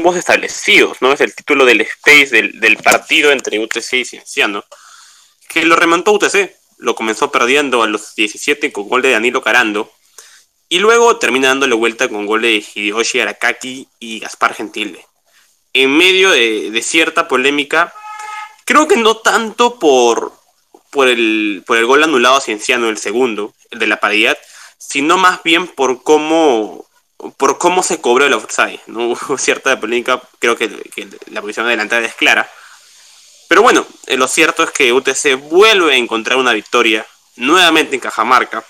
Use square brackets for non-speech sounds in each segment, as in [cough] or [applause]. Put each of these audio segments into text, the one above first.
rumbos establecidos, ¿no? Es el título del space del, partido entre UTC y Cienciano, que lo remontó UTC, lo comenzó perdiendo a los 17 con gol de Danilo Carando, y luego termina dándole vuelta con gol de Hideyoshi Arakaki y Gaspar Gentile. En medio de, cierta polémica, creo que no tanto por, por, el, por el gol anulado a Cienciano, el segundo, el de la paridad, sino más bien por cómo por cómo se cobró el offside. ¿no? [laughs] Hubo cierta polémica, creo que, la posición adelantada es clara. Pero bueno, eh, lo cierto es que UTC vuelve a encontrar una victoria nuevamente en Cajamarca.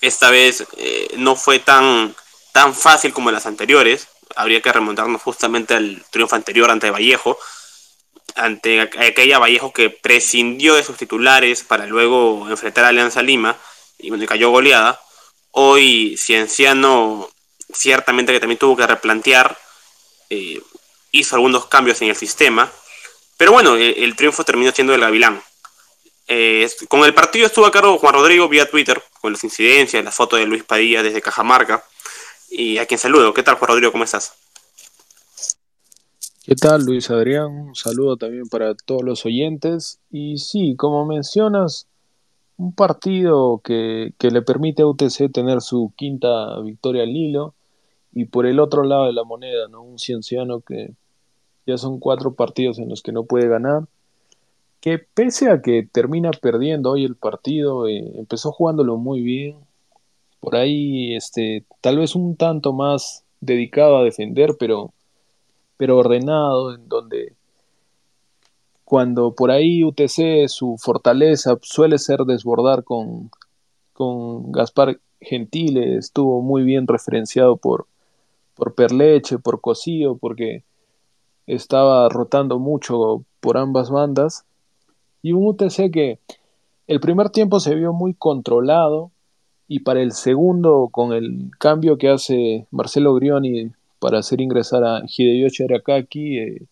Esta vez eh, no fue tan, tan fácil como las anteriores. Habría que remontarnos justamente al triunfo anterior ante Vallejo. Ante aquella Vallejo que prescindió de sus titulares para luego enfrentar a Alianza Lima y donde cayó goleada. Hoy Cienciano ciertamente que también tuvo que replantear, eh, hizo algunos cambios en el sistema, pero bueno, el, triunfo terminó siendo el Gavilán. Eh, con el partido estuvo a cargo Juan Rodrigo vía Twitter, con las incidencias, la foto de Luis Padilla desde Cajamarca, y a quien saludo. ¿Qué tal Juan Rodrigo? ¿Cómo estás? ¿Qué tal Luis Adrián? Un saludo también para todos los oyentes. Y sí, como mencionas, un partido que, que le permite a UTC tener su quinta victoria al hilo y por el otro lado de la moneda, ¿no? Un cienciano que ya son cuatro partidos en los que no puede ganar, que pese a que termina perdiendo hoy el partido, eh, empezó jugándolo muy bien, por ahí este, tal vez un tanto más dedicado a defender, pero, pero ordenado, en donde cuando por ahí UTC su fortaleza suele ser desbordar con, con Gaspar Gentile, estuvo muy bien referenciado por, por Perleche, por Cosío, porque estaba rotando mucho por ambas bandas. Y un UTC que el primer tiempo se vio muy controlado y para el segundo, con el cambio que hace Marcelo Grioni para hacer ingresar a Hideyoshi Arakaki, eh,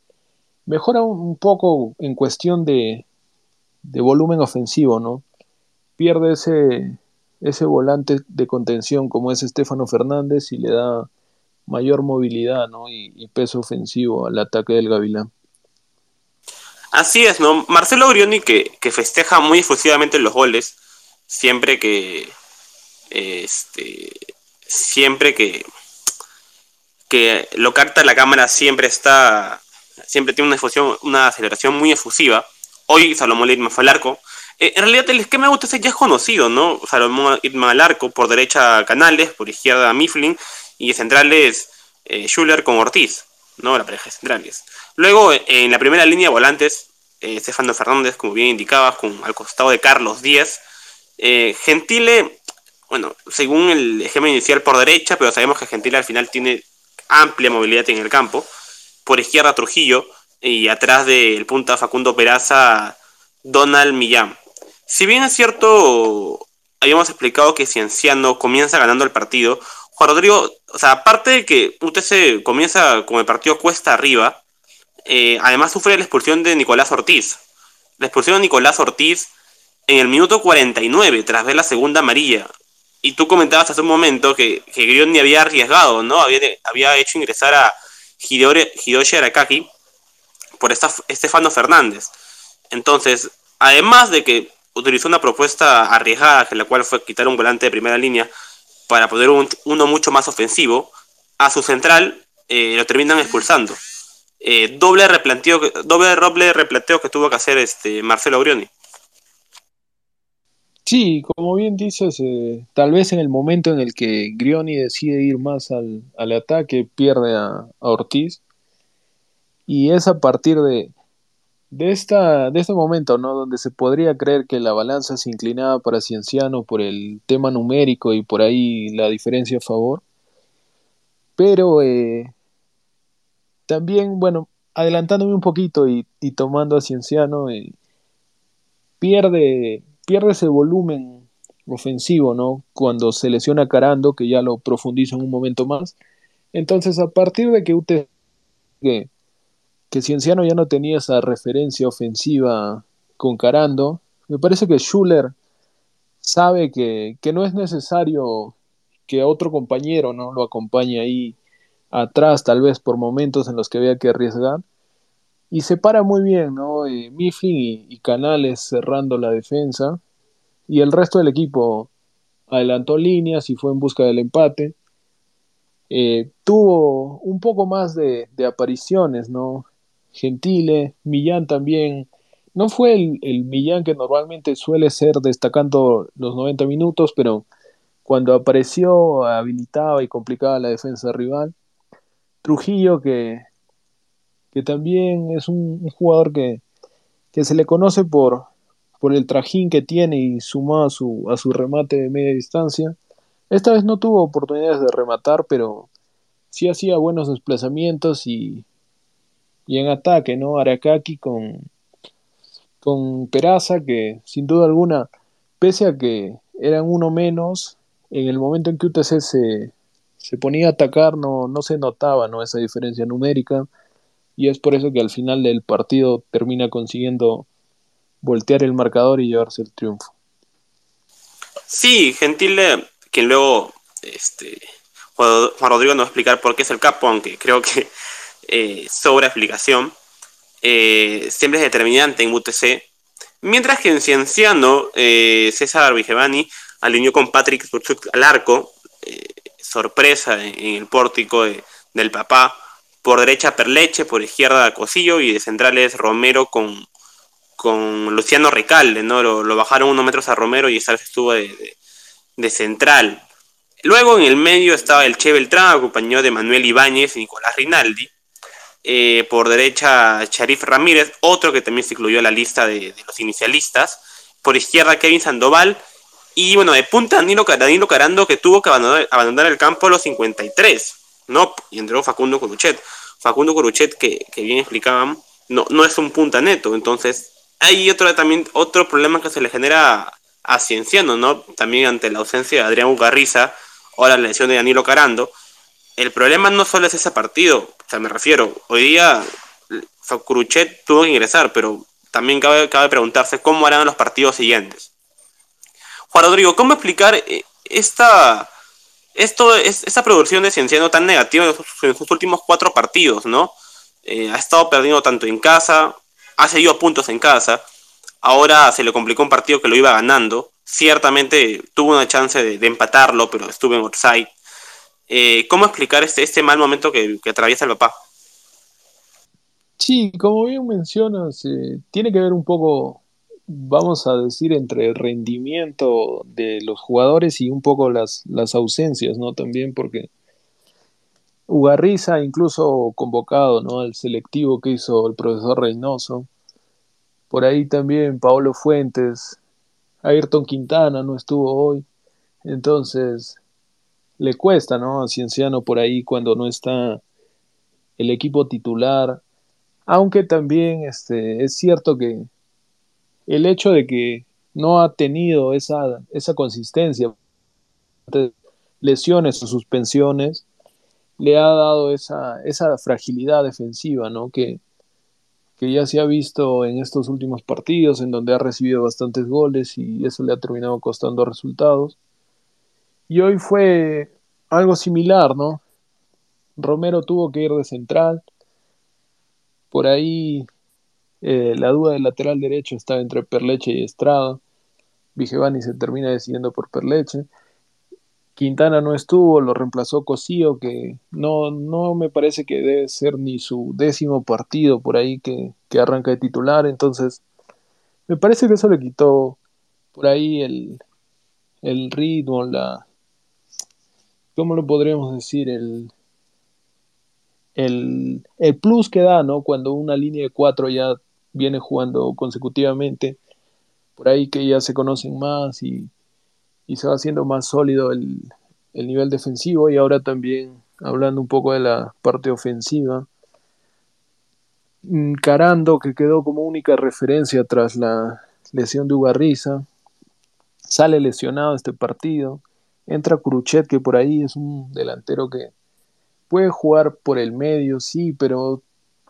mejora un, poco en cuestión de, de volumen ofensivo, ¿no? Pierde ese, ese volante de contención como es Estefano Fernández y le da mayor movilidad ¿no? y, peso ofensivo al ataque del Gavilán. Así es, ¿no? Marcelo Grioni que, que festeja muy efusivamente los goles, siempre que este siempre que que lo capta la cámara siempre está siempre tiene una efusión, una aceleración muy efusiva. Hoy Salomón Lidman fue al arco. Eh, en realidad el esquema de UTC ya es conocido, ¿no? Salomón Lidman al arco, por derecha Canales, por izquierda Mifflin y centrales eh, Schuller con Ortiz, ¿no? La pareja de centrales. Luego, en la primera línea volantes, eh, Fernández, como bien indicabas, al costado de Carlos Díaz. Eh, Gentile, bueno, según el esquema inicial por derecha, pero sabemos que Gentile al final tiene amplia movilidad en el campo. Por izquierda Trujillo y atrás del punta Facundo Peraza, Donald Millán. Si bien es cierto, habíamos explicado que Cienciano comienza ganando el partido, Juan Rodrigo, o sea, aparte de que se comienza con el partido cuesta arriba, eh, además sufre la expulsión de Nicolás Ortiz. La expulsión de Nicolás Ortiz en el minuto 49, tras ver la segunda amarilla. Y tú comentabas hace un momento que, que Grioni había arriesgado, ¿no? Había, había hecho ingresar a Hidoshi Arakaki por esta, Estefano Fernández. Entonces, además de que utilizó una propuesta arriesgada, que la cual fue quitar un volante de primera línea, para poner uno mucho más ofensivo, a su central eh, lo terminan expulsando. Eh, doble replanteo, doble doble replanteo que tuvo que hacer este Marcelo Grioni. Sí, como bien dices, eh, tal vez en el momento en el que Grioni decide ir más al, ataque, pierde a, Ortiz. Y es a partir de, de, esta, de este momento, ¿no? Donde se podría creer que la balanza se inclinaba para Cienciano por el tema numérico y por ahí la diferencia a favor. Pero eh, también, bueno, adelantándome un poquito y, tomando a Cienciano, eh, pierde, pierde ese volumen ofensivo, ¿no? Cuando se lesiona Carando, que ya lo profundizo en un momento más. Entonces, a partir de que usted que Cienciano ya no tenía esa referencia ofensiva con Carando, me parece que Schuller sabe que, no es necesario que otro compañero no lo acompañe ahí atrás tal vez por momentos en los que había que arriesgar. Y se para muy bien, ¿no? Eh, Mifflin y, Canales cerrando la defensa. Y el resto del equipo adelantó líneas y fue en busca del empate. Eh, tuvo un poco más de, apariciones, ¿no? Gentile, Millán también. No fue el, el, Millán que normalmente suele ser destacando los 90 minutos, pero cuando apareció habilitaba y complicaba la defensa rival. Trujillo que, que también es un, jugador que, se le conoce por, por el trajín que tiene y sumado a su, a su remate de media distancia. Esta vez no tuvo oportunidades de rematar, pero sí hacía buenos desplazamientos y, y en ataque, ¿no? Arakaki con, con Peraza, que sin duda alguna, pese a que eran uno menos, en el momento en que UTC se, se ponía a atacar no, no se notaba ¿no? esa diferencia numérica y es por eso que al final del partido termina consiguiendo voltear el marcador y llevarse el triunfo. Sí, Gentile, quien luego este, Juan Rodrigo nos va a explicar por qué es el capo, aunque creo que [laughs] eh, sobra explicación, eh, siempre es determinante en UTC. Mientras que en Cienciano, eh, César Vigevani alineó con Patrick al arco, sorpresa en, el pórtico del papá. Por derecha Perleche, por izquierda Cosillo y de centrales Romero con, con Luciano Recalde, ¿no? Lo, bajaron unos metros a Romero y esa estuvo de, central. Luego en el medio estaba el Che Beltrán, acompañado de Manuel Ibáñez y Nicolás Rinaldi. Eh, por derecha Sharif Ramírez, otro que también se incluyó en la lista de, de los inicialistas. Por izquierda Kevin Sandoval y bueno, de punta Danilo, Danilo Carando que tuvo que abandonar, el campo a los 53, ¿no? Y entró Facundo Coruchet. Facundo Coruchet, que, que bien explicaban, no, no es un punta neto. Entonces, hay otro, también, otro problema que se le genera a Cienciano, ¿no? También ante la ausencia de Adrián Ugarriza, o la lesión de Danilo Carando. El problema no solo es ese partido, o sea, me refiero, hoy día Coruchet tuvo que ingresar, pero también cabe, cabe preguntarse cómo harán los partidos siguientes. Juan Rodrigo, ¿cómo explicar eh, esta, esto, esta producción de Cienciano tan negativa en sus, últimos cuatro partidos, ¿no? Eh, ha estado perdiendo tanto en casa, ha seguido puntos en casa, ahora se le complicó un partido que lo iba ganando, ciertamente tuvo una chance de, empatarlo, pero estuvo en outside. Eh, ¿Cómo explicar este, este mal momento que, atraviesa el papá? Sí, como bien mencionas, tiene que ver un poco vamos a decir, entre el rendimiento de los jugadores y un poco las, las ausencias, ¿no? También porque Ugarriza, incluso convocado, ¿no? Al selectivo que hizo el profesor Reynoso. Por ahí también Paolo Fuentes, Ayrton Quintana no estuvo hoy. Entonces, le cuesta, ¿no? A Cienciano por ahí cuando no está el equipo titular. Aunque también este, es cierto que el hecho de que no ha tenido esa, esa consistencia, lesiones o suspensiones, le ha dado esa, esa fragilidad defensiva, ¿no? Que, que ya se ha visto en estos últimos partidos, en donde ha recibido bastantes goles y eso le ha terminado costando resultados. Y hoy fue algo similar, ¿no? Romero tuvo que ir de central. Por ahí eh, la duda del lateral derecho estaba entre Perleche y Estrada. Vigevani se termina decidiendo por Perleche. Quintana no estuvo, lo reemplazó Cosío, que no, no me parece que debe ser ni su décimo partido por ahí que, arranca de titular. Entonces, me parece que eso le quitó por ahí el, el ritmo, la. ¿Cómo lo podríamos decir? El, el, el plus que da, ¿no? Cuando una línea de cuatro ya viene jugando consecutivamente, por ahí que ya se conocen más y, se va haciendo más sólido el, nivel defensivo y ahora también hablando un poco de la parte ofensiva. Carando, que quedó como única referencia tras la lesión de Ugarriza, sale lesionado este partido. Entra Cruchet, que por ahí es un delantero que puede jugar por el medio, sí, pero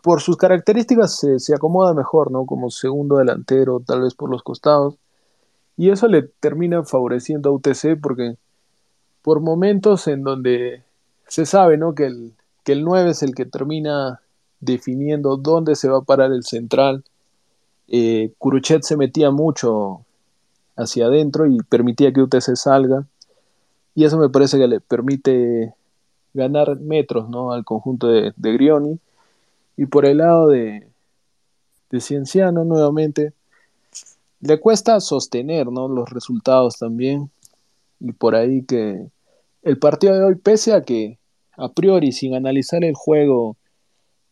por sus características se, acomoda mejor, ¿no? Como segundo delantero, tal vez por los costados. Y eso le termina favoreciendo a UTC porque por momentos en donde se sabe, ¿no? Que el, que el 9 es el que termina definiendo dónde se va a parar el central. Eh, se metía mucho hacia adentro y permitía que UTC salga. Y eso me parece que le permite ganar metros ¿no? al conjunto de, de Grioni. Y por el lado de, de Cienciano, nuevamente, le cuesta sostener ¿no? los resultados también. Y por ahí que el partido de hoy, pese a que a priori, sin analizar el juego,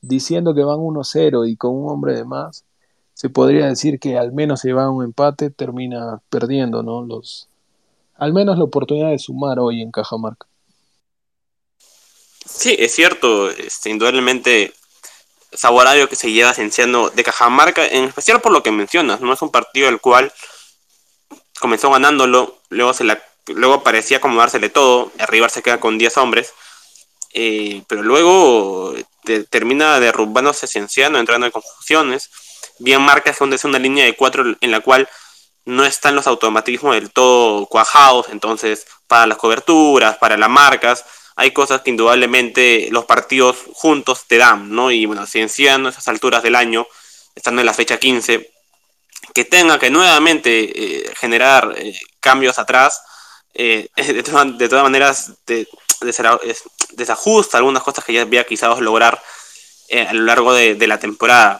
diciendo que van 1-0 y con un hombre de más, se podría decir que al menos se va a un empate, termina perdiendo, ¿no? Los, al menos la oportunidad de sumar hoy en Cajamarca. Sí, es cierto, este, indudablemente Saborario que se lleva Cienciano de Cajamarca, en especial por lo que mencionas, no es un partido el cual comenzó ganándolo, luego se la, luego parecía acomodársele todo, arriba se queda con 10 hombres, eh, pero luego termina derrumbándose Cienciano, entrando en confusiones, bien marca donde es una línea de 4 en la cual no están los automatismos del todo cuajados, entonces para las coberturas, para las marcas, hay cosas que indudablemente los partidos juntos te dan, ¿no? Y bueno, Cienciano a esas alturas del año, estando en la fecha 15, que tenga que nuevamente eh, generar eh, cambios atrás, eh, [laughs] de, todas maneras desajusta algunas cosas que ya había quizás lograr a lo largo de, la temporada.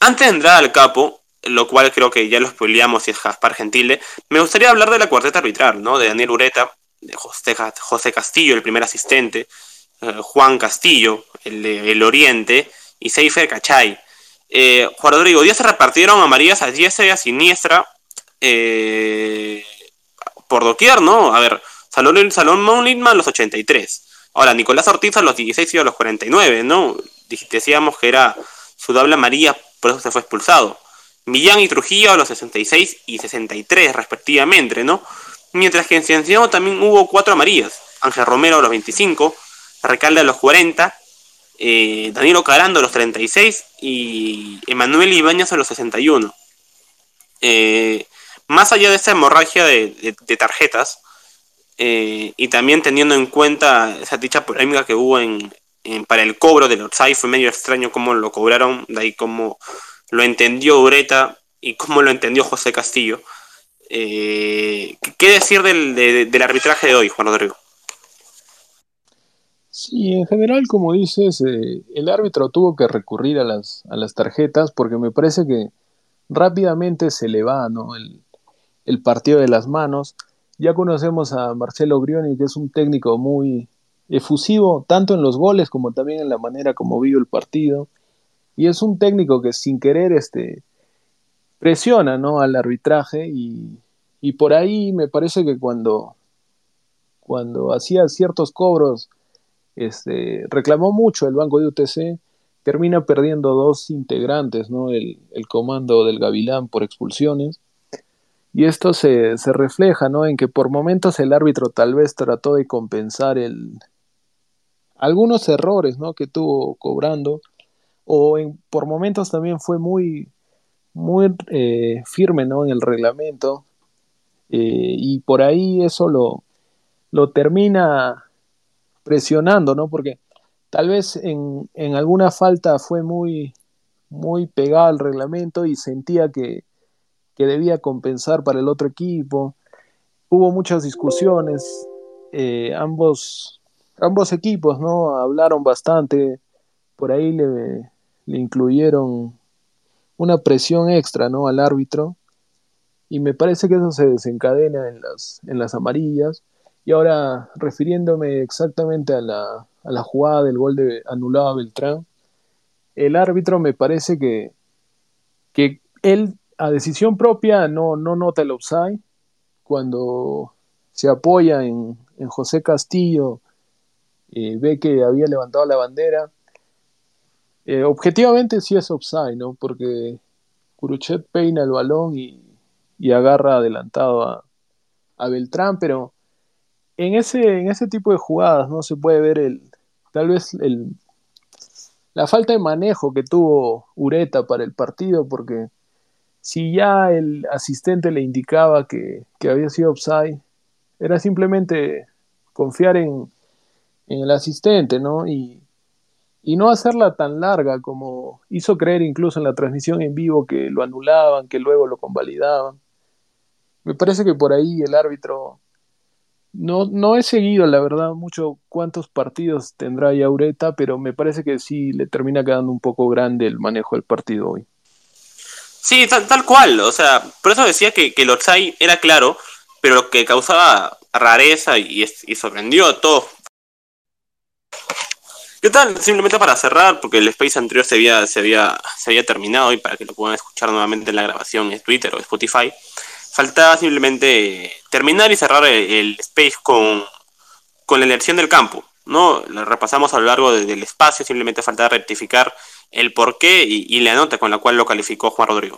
Antes de entrar al capo, lo cual creo que ya lo spoileamos y es Jaspar Gentile, me gustaría hablar de la cuarteta arbitral, ¿no? De Daniel Ureta, José, Castillo, el primer asistente, Juan Castillo, el de El Oriente, y Seifer Cachay. Eh, Juan Rodrigo, Díaz se repartieron amarillas a diestra y a siniestra eh, por doquier, ¿no? A ver, Salón, Salón a los 83. Ahora, Nicolás Ortiz a los 16 y a los 49, ¿no? Decíamos que era su doble amarilla, por eso se fue expulsado. Millán y Trujillo a los 66 y 63 respectivamente, ¿no? Mientras que en Cienciano también hubo cuatro amarillas. Ángel Romero a los 25, Recalde a los 40 eh, Danilo Carando a los 36 y Emanuel Ibáñez a los 61. Eh, más allá de esta hemorragia de, tarjetas, eh, y también teniendo en cuenta esa dicha polémica que hubo en, para el cobro del Orsay, fue medio extraño cómo lo cobraron, de ahí cómo lo entendió Ureta y cómo lo entendió José Castillo. ¿Qué decir del, del arbitraje de hoy, Juan Rodrigo? Sí, en general, como dices, eh, el árbitro tuvo que recurrir a las, a las tarjetas porque me parece que rápidamente se le va ¿no? el, el partido de las manos. Ya conocemos a Marcelo Brioni, que es un técnico muy efusivo, tanto en los goles como también en la manera como vive el partido. Y es un técnico que sin querer este, presiona ¿no? al arbitraje y, y por ahí me parece que cuando, cuando hacía ciertos cobros este, reclamó mucho el banco de UTC, termina perdiendo dos integrantes, ¿no? el, comando del Gavilán por expulsiones. Y esto se, refleja ¿no? en que por momentos el árbitro tal vez trató de compensar el, algunos errores ¿no? que tuvo cobrando, o en, por momentos también fue muy, muy eh, firme ¿no? en el reglamento, eh, y por ahí eso lo, lo termina presionando, ¿no? Porque tal vez en, alguna falta fue muy, muy pegado al reglamento y sentía que, debía compensar para el otro equipo. Hubo muchas discusiones, eh, ambos, ambos equipos, ¿no? Hablaron bastante, por ahí le, le incluyeron una presión extra, ¿no? Al árbitro. Y me parece que eso se desencadena en las, en las amarillas. Y ahora, refiriéndome exactamente a la, a la jugada del gol de anulado a Beltrán, el árbitro me parece que, que él a decisión propia no, no nota el offside cuando se apoya en, en José Castillo, eh, ve que había levantado la bandera. Eh, objetivamente sí es offside, ¿no? Porque Curuchet peina el balón y, y agarra adelantado a, Beltrán, pero en ese, en ese tipo de jugadas no se puede ver el tal vez el, la falta de manejo que tuvo Ureta para el partido, porque si ya el asistente le indicaba que, había sido offside, era simplemente confiar en, en el asistente, ¿no? Y, y no hacerla tan larga como hizo creer incluso en la transmisión en vivo que lo anulaban, que luego lo convalidaban. Me parece que por ahí el árbitro no, no he seguido, la verdad, mucho cuántos partidos tendrá Yaureta, pero me parece que sí le termina quedando un poco grande el manejo del partido hoy. Sí, tal, cual, o sea, por eso decía que, que el Otsai era claro, pero lo que causaba rareza y, y sorprendió a todos ¿Qué tal? Simplemente para cerrar, porque el space anterior se había, se había, se había terminado y para que lo puedan escuchar nuevamente en la grabación en Twitter o Spotify, faltaba simplemente terminar y cerrar el, space con, con la elección del campo. ¿no? Lo repasamos a lo largo del espacio, simplemente faltaba rectificar el porqué y, y la nota con la cual lo calificó Juan Rodrigo.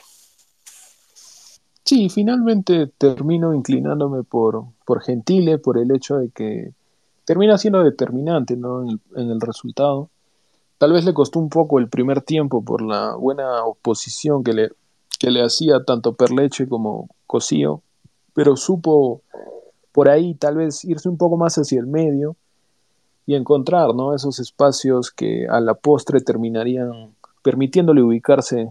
Sí, finalmente termino inclinándome por, por Gentile, por el hecho de que termina siendo determinante ¿no? en, el, resultado. Tal vez le costó un poco el primer tiempo por la buena oposición que le, que le hacía tanto Perleche como Cosío, pero supo por ahí tal vez irse un poco más hacia el medio y encontrar ¿no? esos espacios que a la postre terminarían permitiéndole ubicarse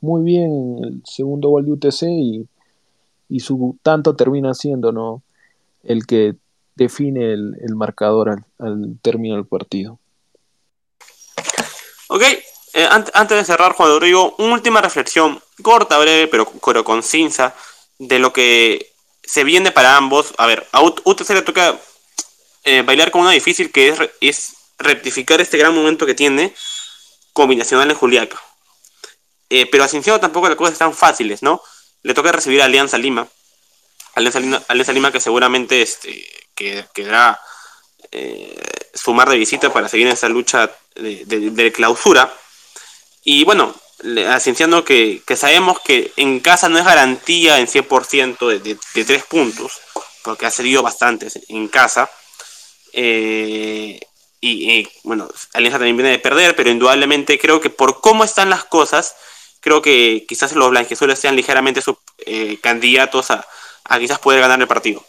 muy bien en el segundo gol de UTC y, y su tanto termina siendo ¿no? el que define el, marcador al, término del partido. Ok, eh, antes de cerrar, Juan Rodrigo, una última reflexión, corta, breve, pero, pero concisa, de lo que se viene para ambos. A ver, a UTC le toca eh, bailar con una difícil que es, es rectificar este gran momento que tiene combinacional en Juliaca. Eh, pero a Cinciano tampoco las cosas están fáciles, ¿no? Le toca recibir a Alianza Lima. Alianza Lima, que seguramente este, que quedará eh, sumar de visita para seguir en esa lucha de, clausura. Y bueno, asinciando que, que, sabemos que en casa no es garantía en 100% de, de, tres puntos, porque ha cedido bastantes en casa. Eh, y, bueno, Alianza también viene de perder, pero indudablemente creo que por cómo están las cosas, creo que quizás los blanquiazules sean ligeramente sub, eh, candidatos a, a quizás poder ganar el partido.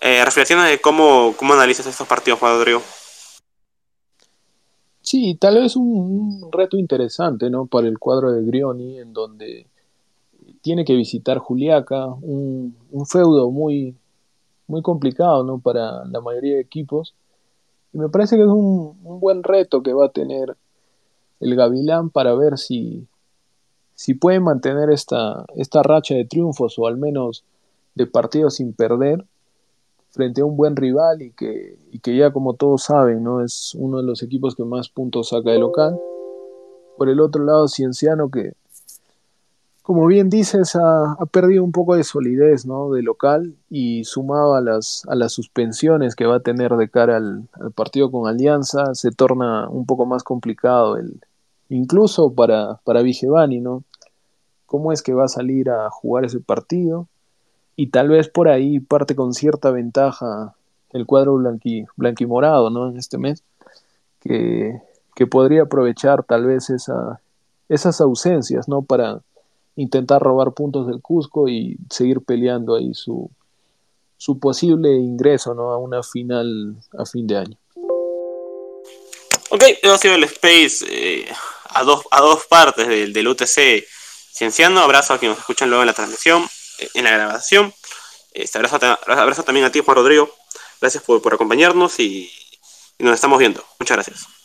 Eh, reflexiones de cómo, cómo analizas estos partidos, Juan Rodrigo. Sí, tal vez un, reto interesante ¿no? para el cuadro de Grioni, en donde tiene que visitar Juliaca, un, feudo muy, muy complicado ¿no? para la mayoría de equipos. Y me parece que es un, un buen reto que va a tener el Gavilán para ver si, si puede mantener esta, esta racha de triunfos o al menos de partidos sin perder frente a un buen rival y que, que ya como todos saben, ¿no? Es uno de los equipos que más puntos saca de local. Por el otro lado, Cienciano que, como bien dices, ha, perdido un poco de solidez, ¿no? De local y sumado a las, a las suspensiones que va a tener de cara al, partido con Alianza, se torna un poco más complicado el, incluso para, para Vigevani, ¿no? ¿Cómo es que va a salir a jugar ese partido? Y tal vez por ahí parte con cierta ventaja el cuadro blanqui, blanquimorado ¿no? en este mes, que, podría aprovechar tal vez esa, esas ausencias ¿no? para intentar robar puntos del Cusco y seguir peleando ahí su, su posible ingreso ¿no? a una final a fin de año. Ok, eso ha sido el Space eh, a, dos, a dos partes del, del UTC Cienciano. Abrazo a quienes nos escuchan luego en la transmisión en la grabación. Este, abrazo, abrazo, también a ti, Juan Rodrigo. Gracias por, acompañarnos y nos estamos viendo. Muchas gracias.